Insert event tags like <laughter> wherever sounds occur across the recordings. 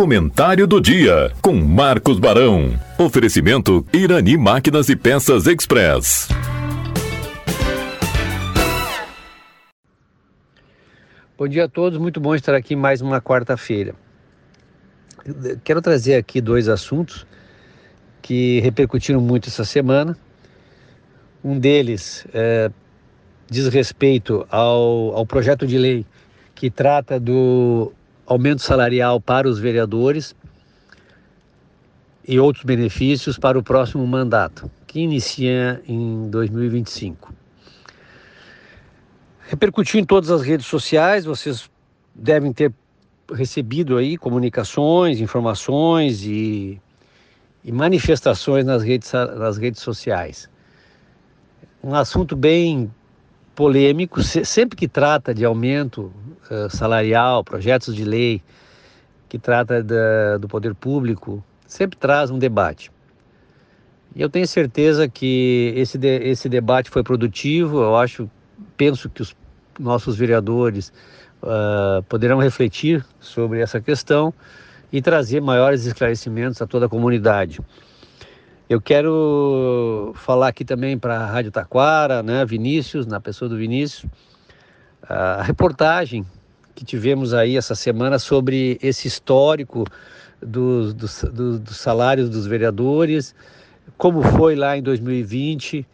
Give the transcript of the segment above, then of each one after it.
Comentário do dia com Marcos Barão. Oferecimento Irani Máquinas e Peças Express. Bom dia a todos, muito bom estar aqui mais uma quarta-feira. Quero trazer aqui dois assuntos que repercutiram muito essa semana. Um deles é, diz respeito ao, ao projeto de lei que trata do aumento salarial para os vereadores e outros benefícios para o próximo mandato, que inicia em 2025. Repercutiu em todas as redes sociais, vocês devem ter recebido aí comunicações, informações e, e manifestações nas redes, nas redes sociais. Um assunto bem polêmico, sempre que trata de aumento uh, salarial, projetos de lei, que trata da, do poder público, sempre traz um debate. E eu tenho certeza que esse, de, esse debate foi produtivo, eu acho, penso que os nossos vereadores uh, poderão refletir sobre essa questão e trazer maiores esclarecimentos a toda a comunidade. Eu quero falar aqui também para a Rádio Taquara, né, Vinícius, na pessoa do Vinícius, a reportagem que tivemos aí essa semana sobre esse histórico dos, salários dos vereadores, como foi lá em 2020,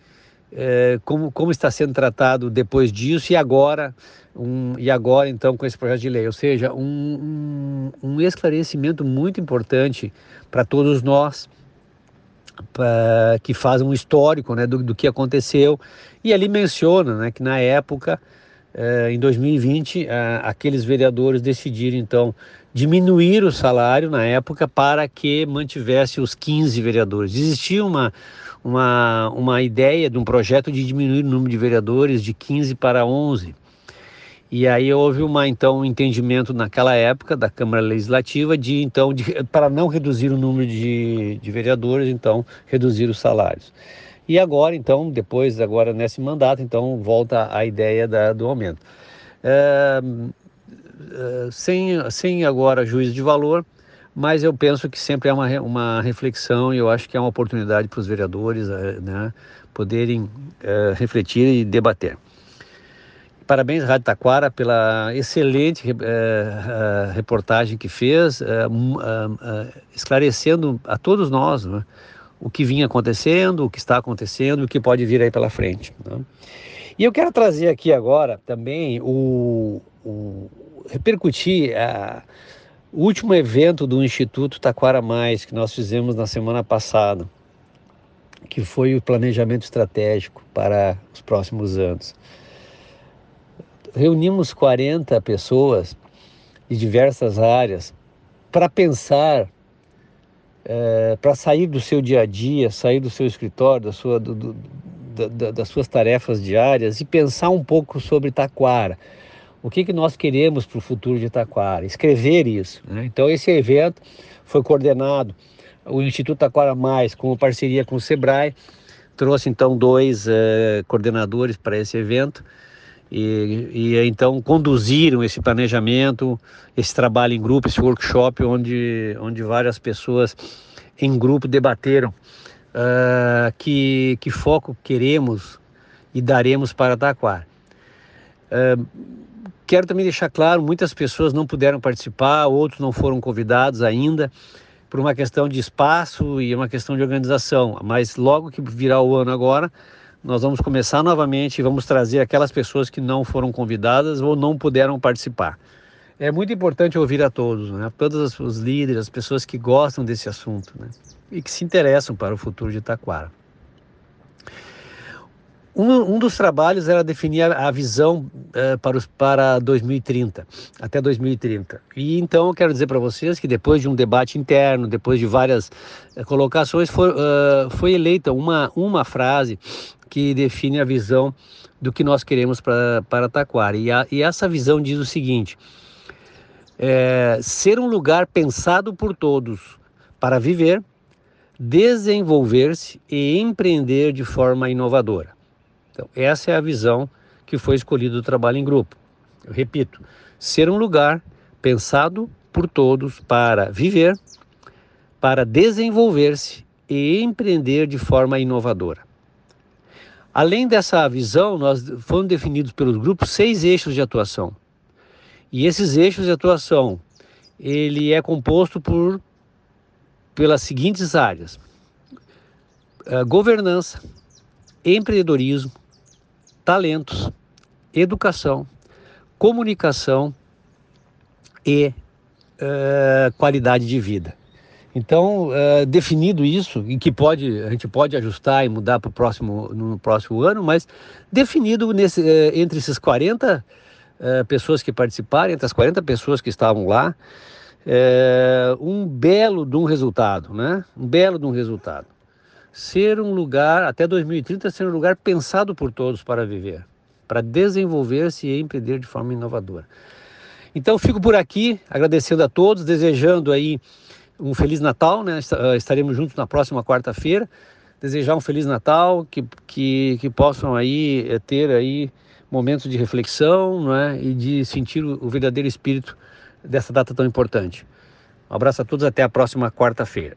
é, como, como está sendo tratado depois disso e agora, um, e agora então com esse projeto de lei. Ou seja, um, um, um esclarecimento muito importante para todos nós que faz um histórico né, do, do que aconteceu e ali menciona né, que na época, eh, em 2020, eh, aqueles vereadores decidiram então diminuir o salário na época para que mantivesse os 15 vereadores. Existia uma, uma, uma ideia de um projeto de diminuir o número de vereadores de 15 para 11. E aí houve uma então um entendimento naquela época da Câmara Legislativa de então de, <laughs> para não reduzir o número de, de vereadores, então reduzir os salários. E agora então depois agora nesse mandato então volta a ideia da, do aumento. É, é, sem, sem agora juízo de valor, mas eu penso que sempre é uma, uma reflexão e eu acho que é uma oportunidade para os vereadores é, né, poderem é, refletir e debater. Parabéns, Rádio Taquara, pela excelente uh, reportagem que fez, uh, esclarecendo a todos nós né, o que vinha acontecendo, o que está acontecendo, o que pode vir aí pela frente. Né? E eu quero trazer aqui agora também o, o repercutir o último evento do Instituto Taquara Mais que nós fizemos na semana passada, que foi o planejamento estratégico para os próximos anos reunimos 40 pessoas de diversas áreas para pensar, é, para sair do seu dia a dia, sair do seu escritório, da sua, do, do, da, das suas tarefas diárias e pensar um pouco sobre Taquara. O que, que nós queremos para o futuro de Taquara? Escrever isso. Né? Então, esse evento foi coordenado, o Instituto Taquara Mais, com parceria com o SEBRAE, trouxe então dois é, coordenadores para esse evento e, e, então conduziram esse planejamento, esse trabalho em grupo, esse workshop, onde, onde várias pessoas em grupo debateram uh, que, que foco queremos e daremos para Taquar. Uh, quero também deixar claro, muitas pessoas não puderam participar, outros não foram convidados ainda, por uma questão de espaço e uma questão de organização, mas logo que virá o ano agora, nós vamos começar novamente e vamos trazer aquelas pessoas que não foram convidadas ou não puderam participar. É muito importante ouvir a todos, né? todos os líderes, as pessoas que gostam desse assunto né? e que se interessam para o futuro de Taquara. Um, um, dos trabalhos era definir a, visão uh, para, os, para 2030, até 2030. E então eu quero dizer para vocês que depois de um debate interno, depois de várias uh, colocações, foi, uh, foi eleita uma, uma frase que define a visão do que nós queremos para, para Taquara. E, e essa visão diz o seguinte: é, ser um lugar pensado por todos para viver, desenvolver-se e empreender de forma inovadora. Então, essa é a visão que foi escolhida do trabalho em grupo. Eu repito, ser um lugar pensado por todos para viver, para desenvolver-se e empreender de forma inovadora. Além dessa visão, nós foram definidos pelos grupos seis eixos de atuação. E esses eixos de atuação, ele é composto por pelas seguintes áreas: uh, governança, empreendedorismo, talentos, educação, comunicação e uh, qualidade de vida. Então, uh, definido isso, e que pode, a gente pode ajustar e mudar para o próximo, no próximo ano, mas definido nesse, uh, entre esses 40 uh, pessoas que participaram, entre as 40 pessoas que estavam lá, um belo de um resultado, né? Um belo de um resultado. Ser um lugar, até 2030, ser um lugar pensado por todos para viver, para desenvolver-se e empreender de forma inovadora. Então, fico por aqui, agradecendo a todos, desejando aí um Feliz Natal, né? Eh, estaremos juntos na próxima quarta-feira. Desejar um Feliz Natal, que, que, que possam aí eh, ter aí momentos de reflexão né? e de sentir o, o verdadeiro espírito dessa data tão importante. Um abraço a todos, até a próxima quarta-feira.